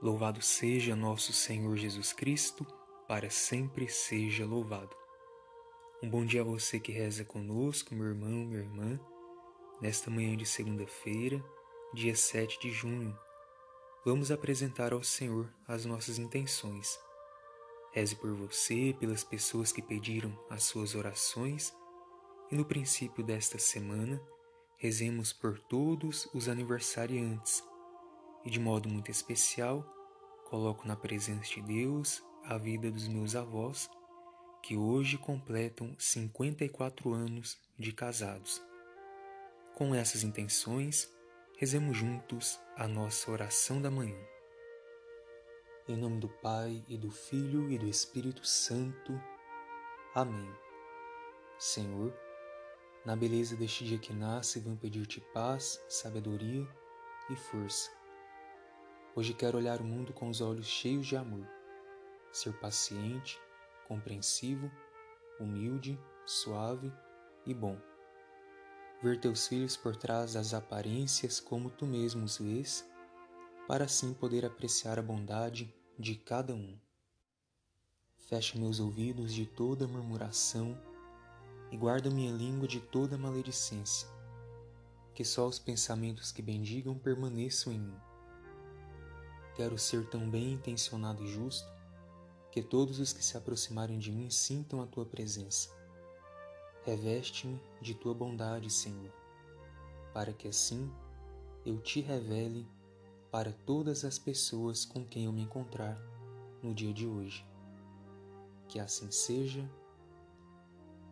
Louvado seja nosso Senhor Jesus Cristo, para sempre seja louvado. Um bom dia a você que reza conosco, meu irmão, minha irmã, nesta manhã de segunda-feira, dia 7 de junho. Vamos apresentar ao Senhor as nossas intenções. Reze por você, pelas pessoas que pediram as suas orações, e no princípio desta semana, rezemos por todos os aniversariantes e de modo muito especial, coloco na presença de Deus a vida dos meus avós, que hoje completam 54 anos de casados. Com essas intenções, rezemos juntos a nossa oração da manhã. Em nome do Pai e do Filho e do Espírito Santo. Amém. Senhor, na beleza deste dia que nasce, venho pedir-te paz, sabedoria e força Hoje quero olhar o mundo com os olhos cheios de amor, ser paciente, compreensivo, humilde, suave e bom. Ver teus filhos por trás das aparências como tu mesmo os vês, para assim poder apreciar a bondade de cada um. Fecha meus ouvidos de toda murmuração e guarda minha língua de toda maledicência. Que só os pensamentos que bendigam permaneçam em mim Quero ser tão bem intencionado e justo que todos os que se aproximarem de mim sintam a tua presença. Reveste-me de tua bondade, Senhor, para que assim eu te revele para todas as pessoas com quem eu me encontrar no dia de hoje. Que assim seja.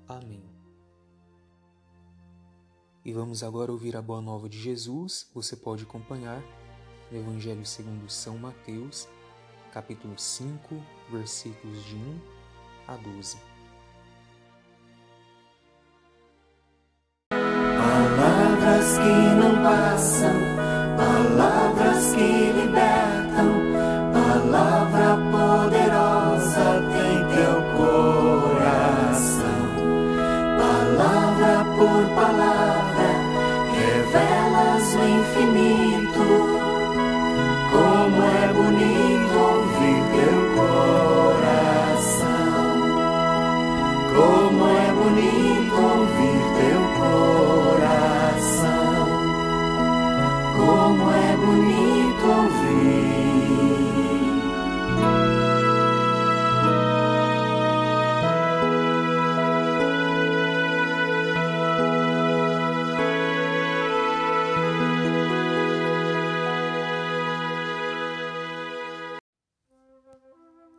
Amém. E vamos agora ouvir a boa nova de Jesus. Você pode acompanhar Evangelho segundo São Mateus, capítulo 5, versículos de 1 a 12. Palavras que não passam, palavras que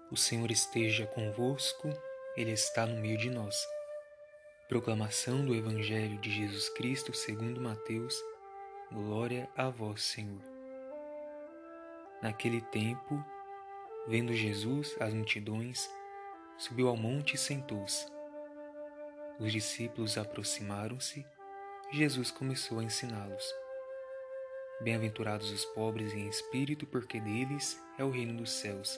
O Senhor esteja convosco, Ele está no meio de nós. Proclamação do Evangelho de Jesus Cristo segundo Mateus. Glória a vós, Senhor. Naquele tempo, vendo Jesus as multidões, subiu ao monte e sentou-se. Os discípulos aproximaram-se e Jesus começou a ensiná-los. Bem-aventurados os pobres em espírito, porque deles é o reino dos céus.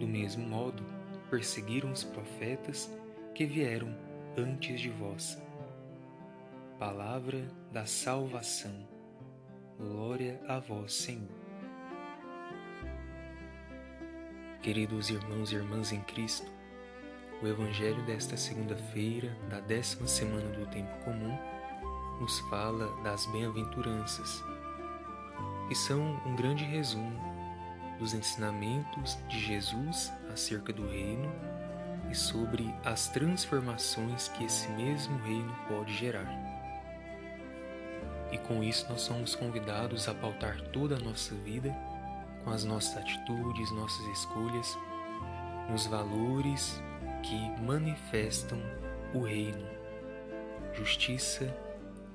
do mesmo modo, perseguiram os profetas que vieram antes de vós. Palavra da salvação. Glória a vós, Senhor. Queridos irmãos e irmãs em Cristo, o Evangelho desta segunda-feira, da décima semana do Tempo Comum, nos fala das bem-aventuranças, que são um grande resumo dos ensinamentos de Jesus acerca do reino e sobre as transformações que esse mesmo reino pode gerar. E com isso nós somos convidados a pautar toda a nossa vida com as nossas atitudes, nossas escolhas, nos valores que manifestam o reino: justiça,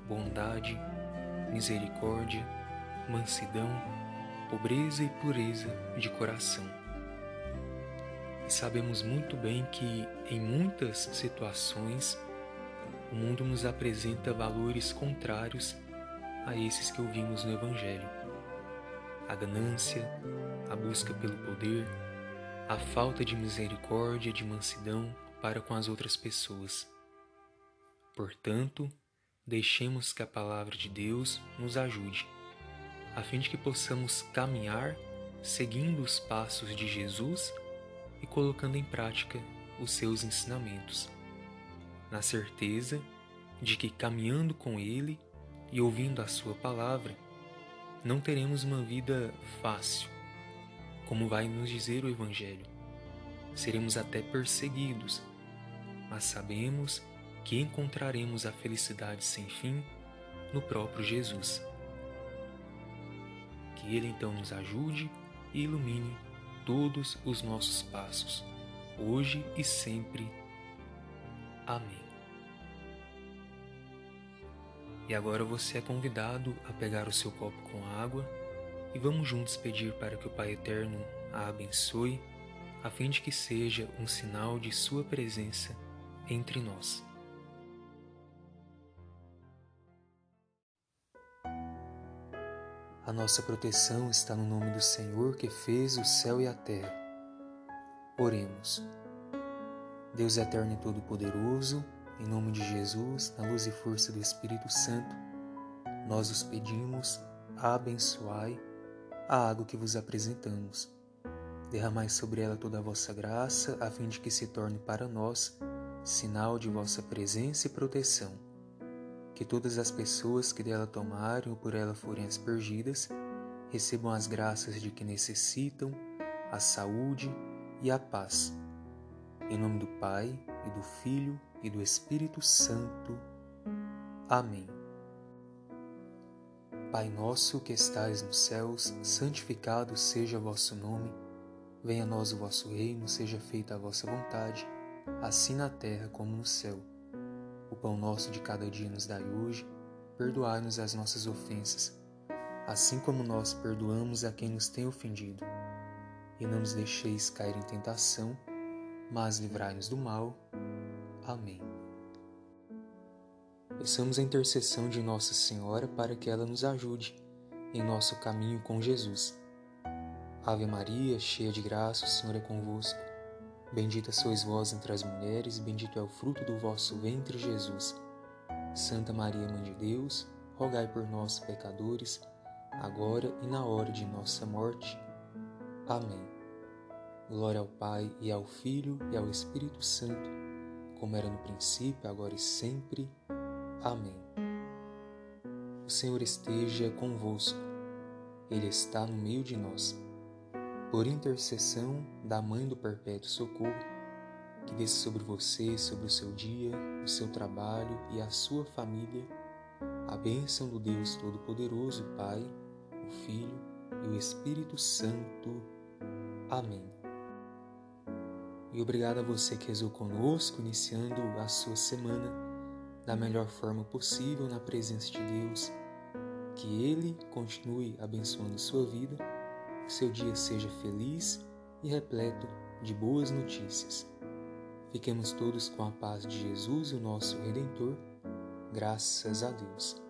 bondade, misericórdia, mansidão, pobreza e pureza de coração. E sabemos muito bem que, em muitas situações, o mundo nos apresenta valores contrários a esses que ouvimos no Evangelho. A ganância, a busca pelo poder, a falta de misericórdia, de mansidão para com as outras pessoas. Portanto, deixemos que a palavra de Deus nos ajude, a fim de que possamos caminhar seguindo os passos de Jesus e colocando em prática os seus ensinamentos, na certeza de que caminhando com Ele e ouvindo a Sua palavra, não teremos uma vida fácil, como vai nos dizer o Evangelho. Seremos até perseguidos, mas sabemos que encontraremos a felicidade sem fim no próprio Jesus. Que Ele então nos ajude e ilumine todos os nossos passos, hoje e sempre. Amém. E agora você é convidado a pegar o seu copo com água e vamos juntos pedir para que o Pai Eterno a abençoe, a fim de que seja um sinal de Sua presença entre nós. A nossa proteção está no nome do Senhor que fez o céu e a terra. Oremos. Deus eterno e todo-poderoso, em nome de Jesus, na luz e força do Espírito Santo, nós os pedimos, abençoai a água que vos apresentamos. Derramai sobre ela toda a vossa graça, a fim de que se torne para nós sinal de vossa presença e proteção que todas as pessoas que dela tomarem ou por ela forem aspergidas recebam as graças de que necessitam, a saúde e a paz. Em nome do Pai, e do Filho, e do Espírito Santo. Amém. Pai nosso que estais nos céus, santificado seja o vosso nome. Venha a nós o vosso reino, seja feita a vossa vontade, assim na terra como no céu. O pão nosso de cada dia nos dai hoje, perdoai-nos as nossas ofensas, assim como nós perdoamos a quem nos tem ofendido. E não nos deixeis cair em tentação, mas livrai-nos do mal. Amém. Peçamos a intercessão de Nossa Senhora para que ela nos ajude em nosso caminho com Jesus. Ave Maria, cheia de graça, o Senhor é convosco. Bendita sois vós entre as mulheres, bendito é o fruto do vosso ventre, Jesus. Santa Maria, Mãe de Deus, rogai por nós, pecadores, agora e na hora de nossa morte. Amém. Glória ao Pai, e ao Filho, e ao Espírito Santo, como era no princípio, agora e sempre. Amém. O Senhor esteja convosco, Ele está no meio de nós por intercessão da Mãe do Perpétuo Socorro, que desça sobre você, sobre o seu dia, o seu trabalho e a sua família, a bênção do Deus Todo-Poderoso, Pai, o Filho e o Espírito Santo. Amém. E obrigado a você que rezou conosco, iniciando a sua semana da melhor forma possível na presença de Deus. Que Ele continue abençoando sua vida que seu dia seja feliz e repleto de boas notícias. Fiquemos todos com a paz de Jesus, o nosso Redentor. Graças a Deus.